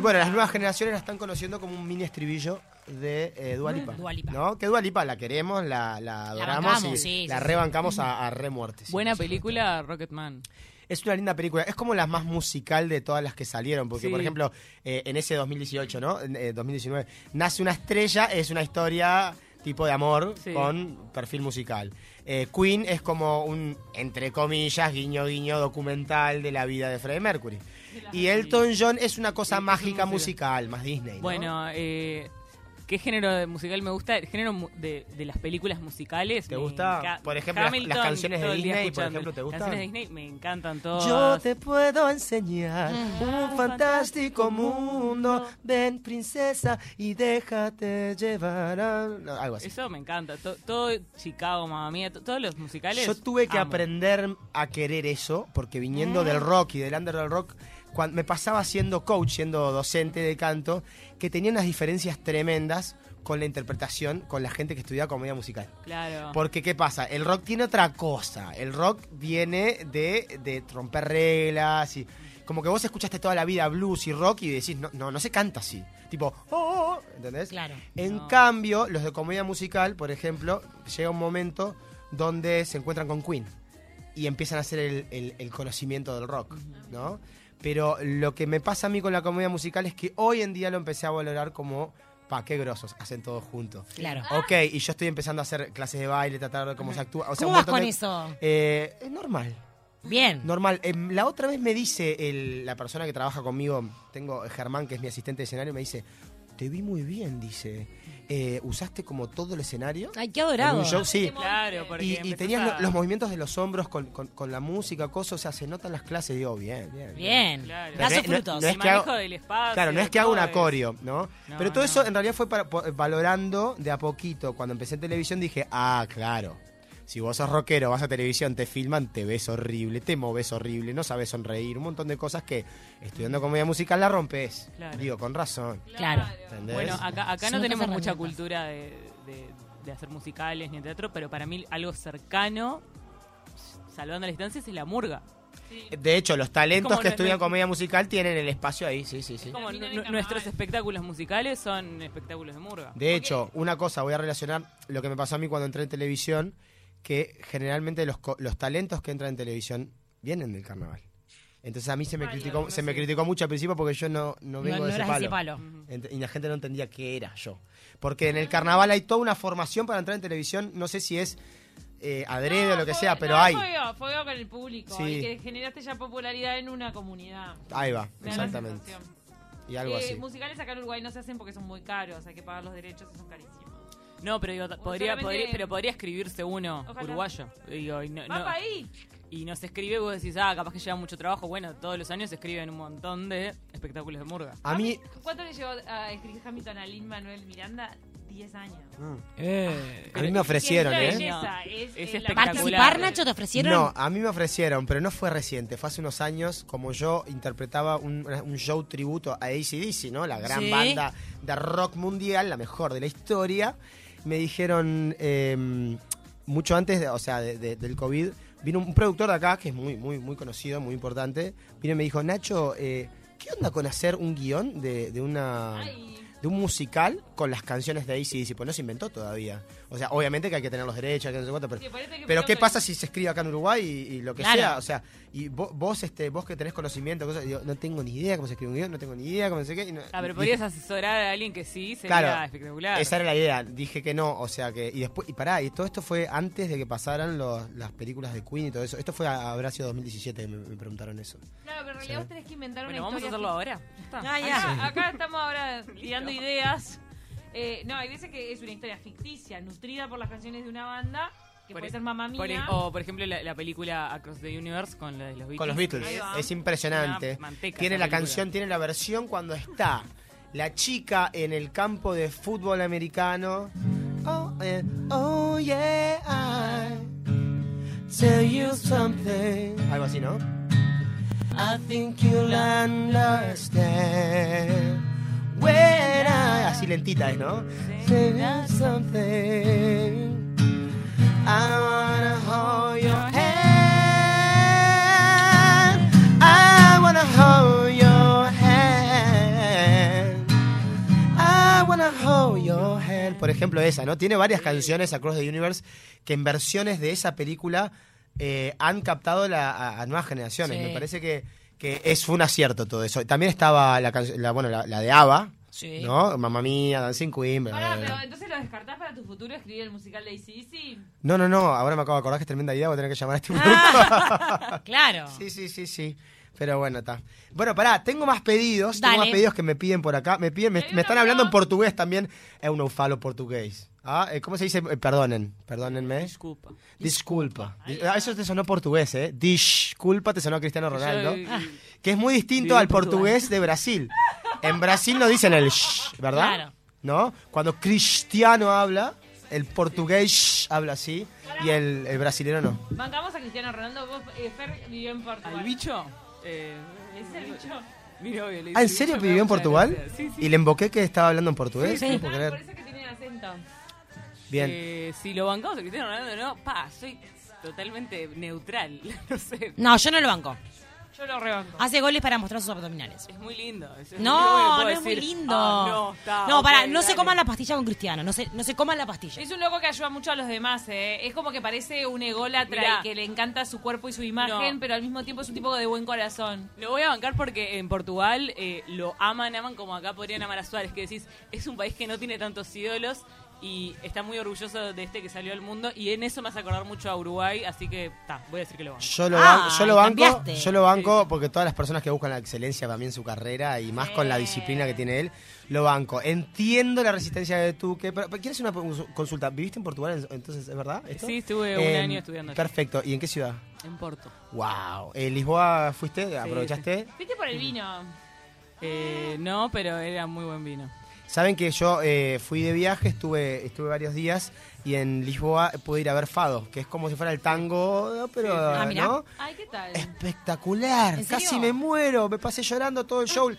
Bueno, las nuevas generaciones la están conociendo como un mini estribillo de eh, Dua Lipa.
Dua Lipa.
¿No? Que Dua Lipa la queremos, la, la adoramos
bancamos,
y
sí,
la
sí,
rebancamos a, a re muerte. sí,
Buena película, Rocketman.
Es una linda película. Es como la más musical de todas las que salieron. Porque,
Sí.
por ejemplo, eh, en ese 2018, ¿no? Eh, 2019, Nace una estrella, es una historia tipo de amor
Sí.
con perfil musical. Eh, Queen es como un, entre comillas, guiño guiño documental de la vida de Freddie Mercury. Y Elton John es una cosa mágica
musical.
musical, más Disney. ¿no?
Bueno, eh, ¿qué género de musical me gusta? El género mu- de, de las películas musicales.
¿Te gusta? Por ejemplo, las- las canciones de
todo
Disney, por ejemplo, ¿te gustan?
Las canciones de Disney me encantan todas.
Yo te puedo enseñar un fantástico mundo. Ven, princesa, y déjate llevar a... no, algo así.
Eso me encanta. To- todo Chicago, mamá mía, to- todos los musicales.
Yo tuve que
amo.
aprender a querer eso, porque viniendo del rock y del under del rock, cuando me pasaba siendo coach, siendo docente de canto, que tenía unas diferencias tremendas con la interpretación, con la gente que estudiaba comedia musical.
Claro.
Porque, ¿qué pasa? El rock tiene otra cosa. El rock viene de, de romper reglas y... Como que vos escuchaste toda la vida blues y rock y decís, no, no, no se canta así. Tipo, oh, oh", ¿entendés?
Claro.
En
No.
cambio, los de comedia musical, por ejemplo, llega un momento donde se encuentran con Queen y empiezan a hacer el, el- el conocimiento del rock, ¿no? Pero lo que me pasa a mí con la comedia musical es que hoy en día lo empecé a valorar como, pa, qué grosos, hacen todo juntos.
Claro.
Ok, y yo estoy empezando a hacer clases de baile, tratar de ver cómo se actúa. O sea,
¿Cómo vas con
de-
eso?
Eh, es normal.
Bien.
Normal. Em, la otra vez me dice el- la persona que trabaja conmigo, tengo Germán, que es mi asistente de escenario, me dice, te vi muy bien, dice. Eh, ¿Usaste como todo el escenario?
Ay, qué
En
adorado.
un show, sí.
Claro, porque
Y, tenías
a-
los movimientos de los hombros con, con- con la música, cosas, o sea, se notan las clases, digo, bien, bien.
Bien.
Claro.
No- no-
frutos.
no es
El
que hago-
manejo del espacio.
Claro, no es que haga
es-
coreo, ¿no?
No,
Pero todo
no.
eso en realidad fue para, po- valorando de a poquito. Cuando empecé en televisión dije, ah, claro. Si vos sos rockero, vas a televisión, te filman, te ves horrible, te moves horrible, no sabes sonreír, un montón de cosas que estudiando comedia musical la rompes.
Claro.
Digo, con razón.
Claro.
¿entendés?
Bueno, acá, acá no tenemos mucha cultura de, de- de hacer musicales ni teatro, pero para mí algo cercano, salvando las distancias, es la murga.
de hecho, los talentos que estudian comedia musical tienen el espacio ahí, sí, sí, sí.
Como nuestros espectáculos musicales son espectáculos de murga.
De hecho, una cosa, voy a relacionar lo que me pasó a mí cuando entré en televisión, que generalmente los, co- los talentos que entran en televisión vienen del carnaval. Entonces a mí se me
Ay,
criticó, se me criticó mucho al principio porque yo no, no vengo
no
de ese palo.
ese palo.
Ent- Y la gente no entendía qué era yo. Porque en el carnaval hay toda una formación para entrar en televisión, no sé si es eh, adrede o lo que
fue-
sea, pero
no,
hay.
Fogueo con el público.
Sí.
Y que generaste ya popularidad en una comunidad.
Ahí va,
Me
exactamente. Y algo
Eh,
así.
musicales acá en Uruguay no se hacen porque son muy caros, hay que pagar los derechos y son carísimos.
No, pero digo, podría, podría- pero podría escribirse uno
Ojalá.
uruguayo. Digo, y, no,
Va
no-
pa' ahí.
y no se escribe, vos decís, ah, capaz que lleva mucho trabajo. Bueno, todos los años se escriben un montón de espectáculos de murga.
A mí,
¿Cuánto le llevó a escribir Hamilton a Lin Manuel Miranda? 10 años.
a mí me ofrecieron, ¿eh?
belleza, es,
Es
eh, la
espectacular.
¿Participar, Nacho, te ofrecieron?
No, a mí me ofrecieron, pero no fue reciente. Fue hace unos años, como yo interpretaba un, un show tributo a ACDC, ¿no? La gran
Sí.
banda de rock mundial, la mejor de la historia. Me dijeron, eh, mucho antes, de- o sea, de- de- del COVID, vino un productor de acá, que es muy, muy, muy conocido, muy importante. Vino y me dijo, Nacho, eh, ¿qué onda con hacer un guion de, de una...
Ay,
de de un musical con las canciones de ACDC, pues no se inventó todavía. O sea, obviamente que hay que tener los derechos, que no sé cuánto, pero,
Sí,
pero ¿qué
que-
pasa si se escribe acá en Uruguay y, y lo que
Claro.
sea? O sea, y vos, vos, este, vos que tenés conocimiento, cosas, digo, no tengo ni idea cómo se escribe un guion, no tengo ni idea cómo se qué. no-
Ah, pero
y-
podrías asesorar a alguien que sí, sería
Claro,
espectacular.
Esa era la idea. Dije que no, o sea que. Y después, y pará, y todo esto fue antes de que pasaran los- las películas de Queen y todo eso. Esto fue, a- habrá sido 2017 que me, me preguntaron eso.
Claro, pero en realidad vos tenés que inventar
Bueno,
una
vamos a
historia.
hacerlo ahora. Ya está.
Ah, ya.
Acá, acá estamos ahora tirando ideas. Eh, no, hay veces que es una historia ficticia, nutrida por las canciones de una banda, que
Por
puede
e-
ser Mamma
Por
Mía.
e- o, por ejemplo, la, la película Across the Universe con la de los Beatles.
Con los Beatles. Es impresionante.
Manteca
Tiene la
película.
canción, tiene la versión cuando está la chica en el campo de fútbol americano. Oh, eh, oh yeah, I tell you something. Algo así, ¿no? I think you'll understand when I... Así lentita es, ¿no? Something. I wanna hold your hand. I wanna hold your hand. I wanna hold your hand. Por ejemplo, esa, ¿no? Tiene varias canciones Across the Universe que en versiones de esa película eh, han captado la- a, a nuevas generaciones.
Sí.
Me parece que, que es, un acierto todo eso. También estaba la, canción- la, bueno, la, la de ABBA,
Sí.
¿no? Mamma Mía, Dancing Queen. bla, bla, bla.
pero entonces lo descartás para tu futuro escribir el musical de ACDC.
No, no, no, ahora me acabo de acordar que es tremenda idea, voy a tener que llamar a este
Ah, [laughs] claro.
Sí, sí, sí, sí. Pero bueno, está. Bueno, pará, tengo más pedidos. Tengo más pedidos que me piden por acá. Me piden, me, están hablando en portugués también. Es un falo portugués. ¿Ah? Eh, ¿Cómo se dice? Eh, perdonen, perdónenme.
Disculpa.
Disculpa. Di- ah, Eso te sonó portugués, ¿eh? Disculpa te sonó Cristiano Ronaldo.
Yo-
Que es muy distinto al
Portugal.
portugués de Brasil. En Brasil no dicen el sh, ¿verdad?
Claro.
¿No? Cuando Cristiano habla, el portugués sh habla así y el, el brasilero no.
Bancamos a Cristiano Ronaldo. Vos, eh, Fer vivió en Portugal.
¿Al bicho? Eh,
¿Es el bicho?
mi novio le
Ah, ¿en serio vivió en Portugal?
Sí, sí.
¿Y le emboqué que estaba hablando en portugués?
Sí,
No
sí.
puedo
Ah,
creer.
por eso que tiene acento.
Bien.
Eh, si lo bancamos a Cristiano Ronaldo, no, pa, soy totalmente neutral. [laughs] No sé.
No, yo no lo banco.
Yo lo rebanco.
Hace goles para mostrar sus abdominales.
Es muy lindo. es-
No, no es muy lindo.
Ah, no, está,
No,
ok,
pará, no se coman la pastilla con Cristiano. No se, no se coman la pastilla.
Es un loco que ayuda mucho a los demás, ¿eh? Es como que parece un ególatra
Mirá.
y que le encanta su cuerpo y su imagen,
No.
pero al mismo tiempo es un tipo de buen corazón.
Lo voy a bancar porque en Portugal eh, lo aman, aman como acá podrían amar a Suárez, que decís, es un país que no tiene tantos ídolos y está muy orgulloso de este que salió al mundo y en eso me hace acordar mucho a Uruguay, así que ta, voy a decir que lo banco.
Yo lo,
Ah,
ban- yo lo banco,
cambiaste.
yo lo banco porque todas las personas que buscan la excelencia también en su carrera y más con la disciplina que tiene él, lo banco. Entiendo la resistencia de Tuque, pero, pero ¿quieres una cons- consulta? ¿Viviste en Portugal en- entonces, es verdad? esto?
Sí, estuve un
Eh,
año estudiando.
Perfecto. ¿Y en qué ciudad?
En Porto.
Wow. ¿En Lisboa fuiste? ¿Aprovechaste?
¿Viste por el vino?
Eh, no, pero era muy buen vino.
Saben que yo eh, fui de viaje, estuve, estuve varios días y en Lisboa pude ir a ver Fado, que es como si fuera el tango, pero
Ah.
¿no?
Ay, ¿qué tal?
Espectacular, casi me muero, me pasé llorando todo el show.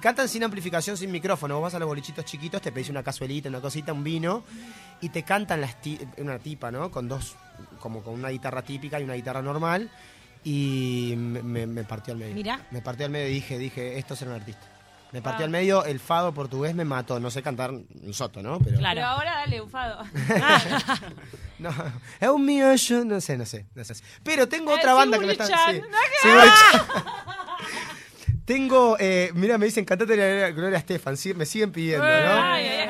Cantan sin amplificación, sin micrófono. Vos vas a los bolichitos chiquitos, te pedís una cazuelita, una cosita, un vino, y te cantan las ti- una tipa, ¿no? Con dos, como con una guitarra típica y una guitarra normal. Y me, me- partió al medio.
Mirá.
Me partió al medio y dije, dije, esto es un artista. Me partió
Ah.
al medio, el fado portugués me mató. No sé cantar un soto, ¿no? Pero,
Claro.
Pero ahora dale, ufado. [laughs]
No, es un mío, yo no sé, no sé, no sé. Pero tengo
Eh,
otra banda que me está. Sí.
¿No
Sí, Willy Chan. [laughs] Tengo, eh, mira, me dicen cantate la Gloria Estefan, sí, me siguen pidiendo, ¿no?
Ay, ay,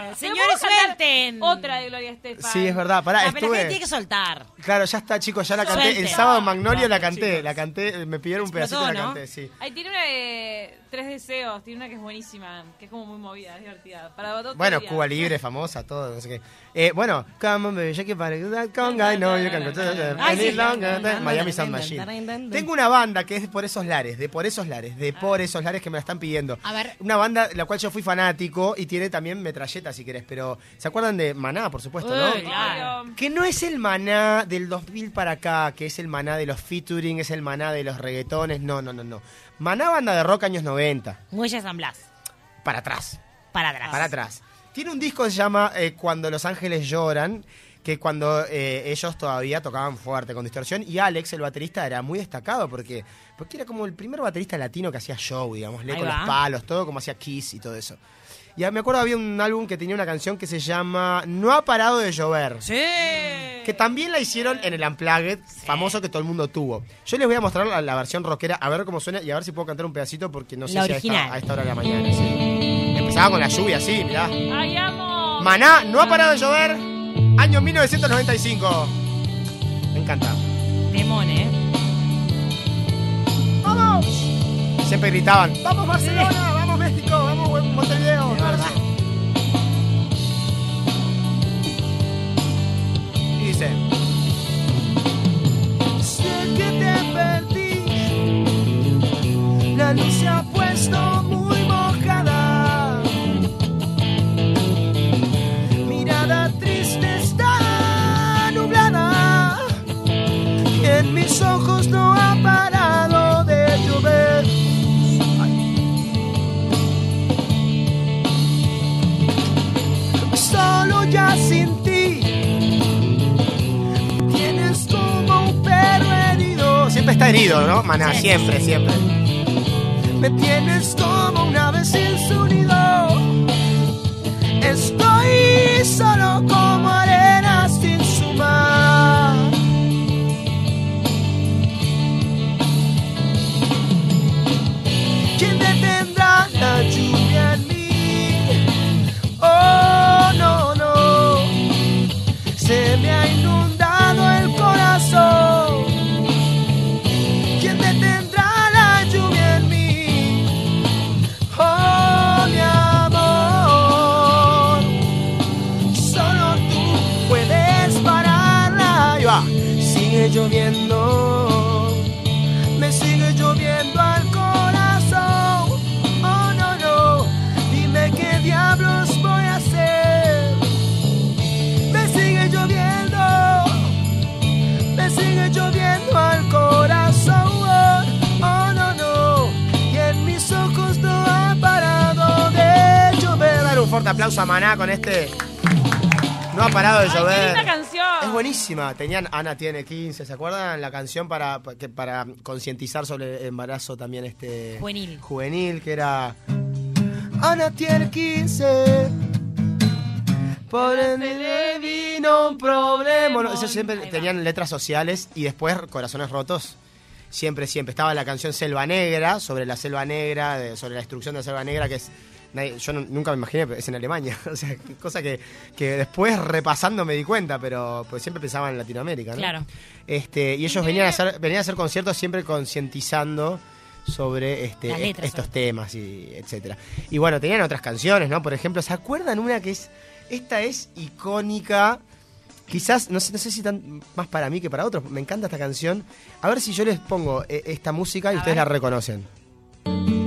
ay.
Señores,
¿Pero puedo cantar
suelten.
Otra de Gloria Estefan.
Sí, es verdad, pará,
Ah, pero la gente
estuve.
tiene que soltar.
Claro, ya está, chicos, ya la canté.
Suelten.
El sábado en Magnolia la canté,
chicos.
la canté, me pidieron un pedacito y la canté, sí.
Ahí tiene una de Tres Deseos, tiene una que es buenísima, que es como muy movida, es divertida. Para
Bueno. Cuba Libre, famosa, todo, no sé qué. Eh, bueno, come on, baby, shake it, para conga, no, than- Miami Sound Machine. Tengo una banda que es de Por Esos Lares, de Por Esos Lares, de Por Esos Lares que me la están pidiendo.
A ver.
Una banda la cual yo fui fanático y tiene también metralleta, si querés, pero ¿se acuerdan de Maná, por supuesto, no?
Claro.
Que no es el maná del 2000 para acá, que es el maná de los featuring, es el maná de los reggaetones, no, no, no, no. Maná banda de rock años 90,
Muelle San Blas.
para atrás.
Para atrás.
Para atrás. Tiene un disco que se llama eh, Cuando los ángeles lloran, que cuando eh, ellos todavía tocaban fuerte con distorsión y Alex, el baterista, era muy destacado porque, porque era como el primer baterista latino que hacía show, digamos, lee
Ahí
con
va.
los palos, todo como hacía Kiss y todo eso. Y me acuerdo había un álbum que tenía una canción que se llama No ha parado de llover.
Sí.
Que también la hicieron en el Unplugged, famoso que todo el mundo tuvo. Yo les voy a mostrar la, la versión rockera, a ver cómo suena y a ver si puedo cantar un pedacito porque no sé
La
si a esta, a esta hora de la mañana. sí. Empezaba con la lluvia, sí, mirá.
¡Ay, amo!
Maná, no ha parado de llover. Año 1995. Me encanta.
Temón, ¿eh?
¡Vamos! Siempre gritaban, ¡Vamos Barcelona! ¡Vamos México! ¡Vamos Montevideo! Dice... Sé que te perdí. La luz se ha puesto muy mojada. Mirada triste está nublada. Y en mis ojos no ha está herido, ¿no? Maná, siempre, siempre. Me tienes como un ave sin su nido. Estoy solo como arena sin su mar. ¿Quién detendrá la lluvia aplauso a Maná con este. No ha parado de
¡Ay, qué
llover.
linda canción!
Es buenísima. Tenían Ana tiene 15, ¿se acuerdan? La canción para que para concientizar sobre el embarazo también este
Juvenil.
juvenil que era Ana tiene 15. Por ende le vino un problema. No, eso siempre tenían letras sociales y después Corazones Rotos. Siempre, siempre. Estaba la canción Selva Negra, sobre la Selva Negra, de- sobre la destrucción de la Selva Negra, que es. Nadie- Yo no- nunca me imaginé, pero es en Alemania. [laughs] O sea, cosa que, que después repasando me di cuenta, pero pues siempre pensaba en Latinoamérica, ¿no?
Claro.
Este, y ellos venían a hacer, venían a hacer conciertos siempre concientizando sobre este,
letras,
estos
sobre
temas y etcétera. Y bueno, tenían otras canciones, ¿no? Por ejemplo, ¿se acuerdan una que es esta es icónica? Quizás, no sé, no sé si tan más para mí que para otros. Me encanta esta canción. A ver si yo les pongo eh, esta música y
A
ustedes
ver.
la reconocen.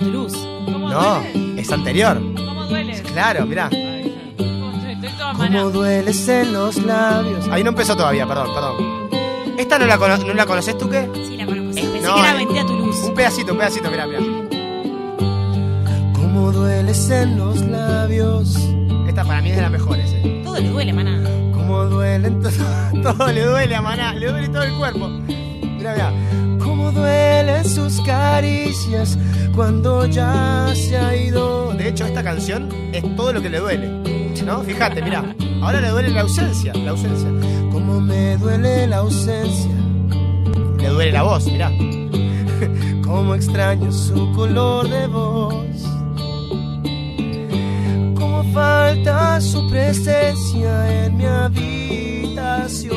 A tu luz.
¿Cómo
No,
duele?
es anterior.
¿Cómo duele?
Claro, mirá.
Ay. Estoy, estoy toda.
Cómo dueles en los labios. Ahí no empezó todavía, perdón, perdón. ¿Esta no la, cono- no la conoces tú qué?
Sí, la conozco. sí. Pensé
No,
que era
eh.
Vente a tu luz.
Un pedacito, un pedacito, mirá, mirá. Cómo dueles en los labios. Esta para mí es de las mejores, eh.
Todo le duele, maná.
Cómo duelen, to- [laughs] todo le duele a Maná, le duele todo el cuerpo. Mirá, mirá. Cómo duelen sus caricias cuando ya se ha ido. De hecho, esta canción es todo lo que le duele. ¿No? Fíjate, mirá. Ahora le duele la ausencia, la ausencia. Cómo me duele la ausencia. Le duele la voz, mirá. [laughs] Cómo extraño su color de voz. Cómo falta su presencia en mi habitación.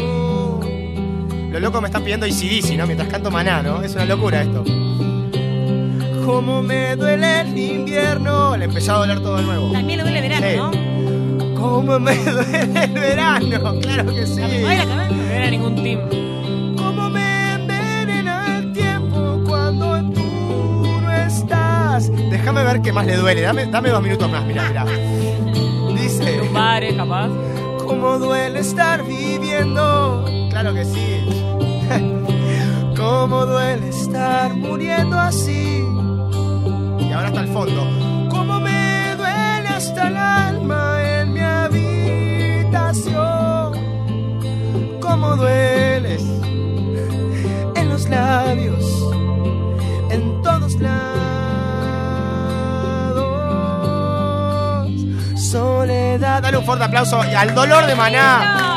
Lo loco me están pidiendo ICDC, ¿no? Mientras canto maná, ¿no? Es una locura esto. Cómo me duele el invierno. Le empezó a doler todo de nuevo.
También le duele verano,
Sí.
¿no?
Cómo me duele el verano. Claro que sí.
Ay, la cabeza.
No era ningún team.
Cómo me envenena el tiempo cuando tú no estás. Déjame ver qué más le duele. Dame, dame dos minutos más, mira, mira. Dice,
Bares, capaz.
cómo duele estar viviendo. Claro que sí. [laughs] Cómo duele estar muriendo así y ahora hasta el fondo. Como me duele hasta el alma en mi habitación. Como dueles en los labios, en todos lados. Soledad. Dale un fuerte aplauso al dolor de maná.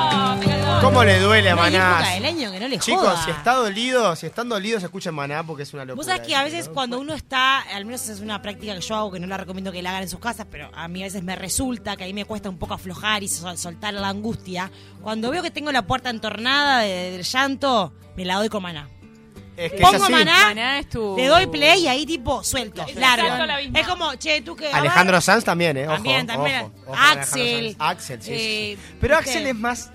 ¿Cómo le duele a
hay
Maná?
época del año que no le
Chicos,
joda.
si está dolido, si están dolidos, escuchen Maná porque es una locura.
Vos sabés que a veces
¿no?
cuando uno está, al menos es una práctica que yo hago, que no la recomiendo que la hagan en sus casas, pero a mí a veces me resulta que ahí me cuesta un poco aflojar y sol- soltar la angustia. Cuando veo que tengo la puerta entornada de- del llanto, me la doy con maná.
Es que es
Pongo
así.
maná,
Maná es tu-
le doy play y ahí tipo suelto,
Es
largo. Es como, che, tú que...
Alejandro Sanz también, ¿eh? Ojo,
También, también.
ojo,
Axel.
Axel, sí, sí,
eh,
sí. Pero. Axel es más.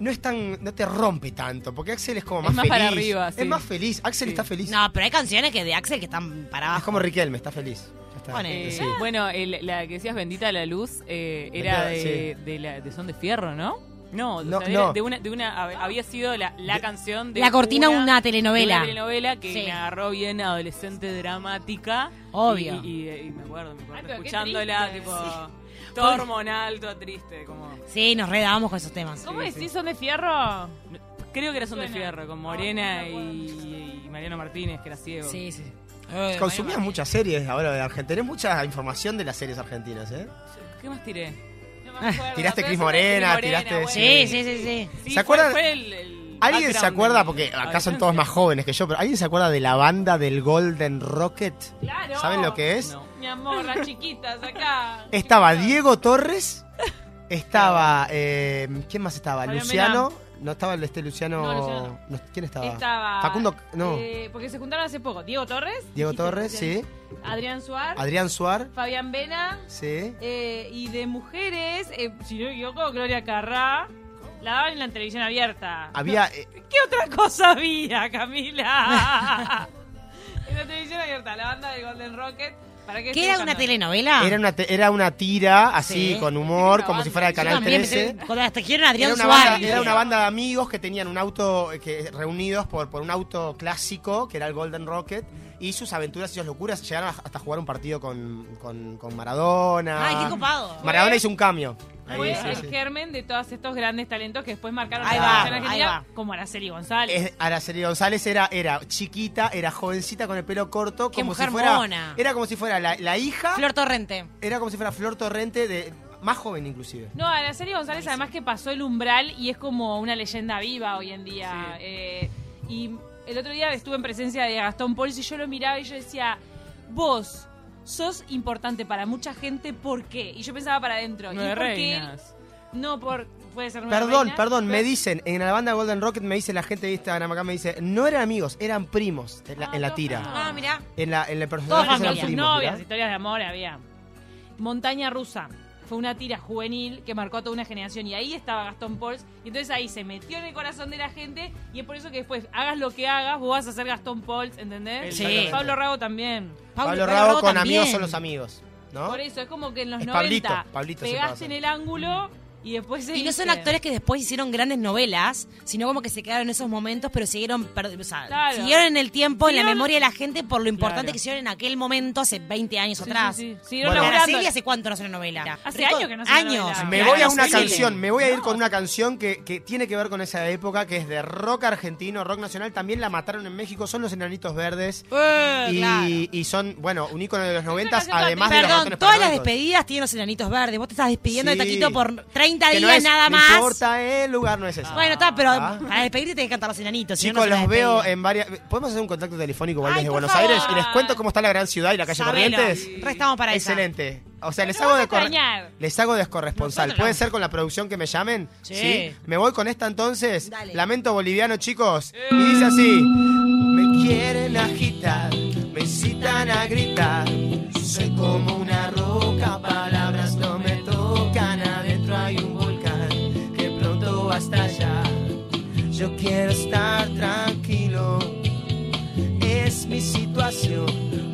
No es tan. No te rompe tanto. Porque Axel es como
Es
más, feliz.
para arriba, sí.
Es más feliz. Axel está feliz.
No, pero hay canciones que de Axel que están para abajo.
Es como Riquelme, está feliz. Ya está.
Ponele.
Eh,
Sí.
Bueno, el- la que decías Bendita la Luz eh, era
Bendita,
de, de, la, de Son de Fierro, ¿no? No, o
No,
sea, era
no.
de una, de una, hab- había sido la, la canción de
La cortina una telenovela.
de una telenovela que
Sí.
me agarró bien adolescente dramática.
Obvio.
Y, y- y me acuerdo, me acuerdo
Ay, qué
escuchándola, tipo, todo hormonal, todo triste, como...
Sí, nos redábamos con esos temas.
¿Cómo
Sí,
decís? ¿Son de fierro?
Creo que era Son de. Fierro, con
No,
Morena
no
y, y Mariano Martínez, que era ciego.
Sí, sí.
Consumías muchas series ahora de Argentina. Tenés mucha información de las series argentinas, ¿eh?
¿Qué más tiré?
No me acuerdo.
Tiraste Cris Morena, tiraste.
bueno.
Sí, sí, sí, sí.
Sí,
¿Se acuerdan?
fue el- el
¿Alguien se acuerda? Porque acá son todos más jóvenes que yo, pero ¿alguien se acuerda de la banda del Golden Rocket?
Claro.
¿Saben lo que es?
No.
Mi amor, las chiquitas acá. [laughs]
Estaba Diego Torres, estaba. eh, ¿Quién más estaba? Luciano. No estaba el este Luciano.
No, Luciano.
no, ¿Quién estaba?
Estaba.
Facundo. No.
eh, porque se juntaron hace poco. Diego Torres.
Diego Torres, sí.
Adrián Suar.
Adrián Suar,
Fabián Vena.
sí.
eh, y de mujeres, eh, si no me equivoco, Gloria Carrá. La daban en la televisión abierta.
Había. eh,
¿Qué otra cosa había, Camila? [laughs] en la televisión abierta, la banda de Golden Rocket. ¿Para qué
¿Qué
estoy
era una telenovela?
era, una te- era una tira así,
Sí.
con humor,
Era una
como si
banda.
fuera de Canal
también
13.
pensé- Cuando hasta quieren Adrián
Era una,
Suárez.
banda, era una banda de amigos que tenían un auto, eh, que reunidos por, por un auto clásico, que era el Golden Rocket, y sus aventuras y sus locuras llegaron hasta jugar un partido con, con, con Maradona.
Ay, qué copado.
Maradona hizo un cambio.
Fue
sí,
el
sí.
germen de todos estos grandes talentos que después marcaron
Ahí
la
va, ahí
argentina,
va.
como Araceli González.
Es- Araceli González era, era chiquita, era jovencita con el pelo corto,
Qué
como si
mujer
fuera.
mona.
Era como si fuera la, la hija.
Flor Torrente.
Era como si fuera Flor Torrente de. Más joven inclusive.
No, Araceli González además que pasó el umbral y es como una leyenda viva hoy en día.
Sí.
Eh, y el otro día estuve en presencia de Gastón Pols y yo lo miraba y yo decía, vos sos importante para mucha gente, ¿por qué? Y yo pensaba para adentro. ¿y
Nueve
por qué él-
reinas.
No, por... Puede ser
Perdón,
reinas,
perdón, me
pero-
dicen, en la banda Golden Rocket me dice la gente de Instagram acá, me dice, no eran amigos, eran primos en la,
Ah,
en la
todos
tira.
Ah, mirá.
En, la, en personaje eran primos.
novias,
mirá.
historias de amor había. Montaña Rusa. Fue una tira juvenil que marcó a toda una generación y ahí estaba Gastón Pauls y entonces ahí se metió en el corazón de la gente y es por eso que después hagas lo que hagas, vos vas a ser Gastón Pauls, ¿entendés?
Sí.
Pablo Rago también.
Pablo,
Pablo
Rago con
también.
amigos son los amigos. ¿no?
Por eso es como que en los
Es
90
Pablito, Pablito
pegaste en el ángulo y después
Y no son
seguiste.
actores que después hicieron grandes novelas, sino como que se quedaron en esos momentos, pero siguieron, o sea,
Claro.
siguieron en el tiempo, en la memoria de la gente, por lo importante
Claro.
que hicieron en aquel momento, hace 20 años
Sí,
atrás.
sí, sí. Siguieron
Bueno.
Araceli hace cuánto no hace una novela.
Hace
Rico-
años que no hace una
años.
novela.
Me voy a una
sí.
canción, me voy a ir con una canción que, que tiene que ver con esa época, que es de rock argentino, rock nacional. También la mataron en México, son los enanitos verdes.
Eh,
y,
claro.
y son, bueno, un ícono de los noventas,
canción
además de los
Perdón, todas las despedidas tienen los enanitos verdes. Vos te estás despidiendo de. Taquito por 30
Que no
días
es,
nada
no
más.
importa el lugar, no es ese.
Bueno, está, pero
Ah.
para despedirte tenés que cantar los enanitos. si no,
Chicos,
no
los veo en varias. ¿Podemos hacer un contacto telefónico igual
Ay,
desde Buenos
favor.
Aires? Y les cuento cómo está la gran ciudad y la calle
Sabelo.
Corrientes.
Restamos para esa.
Excelente. O sea, les hago, de les hago de corresponsal.
Nosotros
¿Puede
no.
ser con la producción que me llamen?
Sí.
Me voy con esta entonces.
Dale.
Lamento boliviano, chicos. Y dice así: Me quieren agitar, me incitan a gritar. Soy como Yo quiero estar tranquilo. Es mi situación,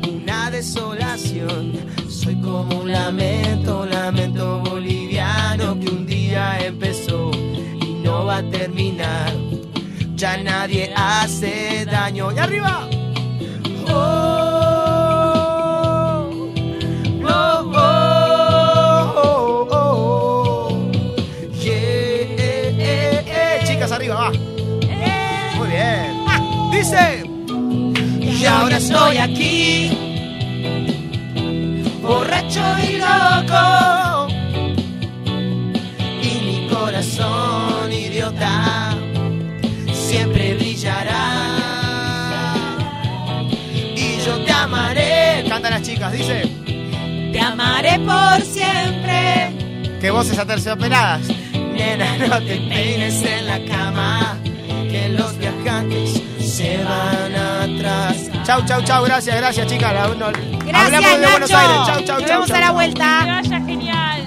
una desolación. Soy como un lamento, lamento boliviano que un día empezó y no va a terminar. Ya nadie hace daño. ¡Y arriba! Oh, ahora estoy aquí, borracho y loco, y mi corazón idiota siempre brillará, y yo te amaré, cantan
las chicas, dice,
te amaré por siempre.
Que voces aterciopeladas.
Nena, no te peines en la cama, que los viajantes se van atrás.
Chau, chau, chau. Gracias, gracias, chicas.
Gracias,
hablamos de
Nacho.
Buenos Aires. Chau, chau,
Nos
chau.
vemos
chau,
a la
chau.
Que
vuelta.
vaya genial.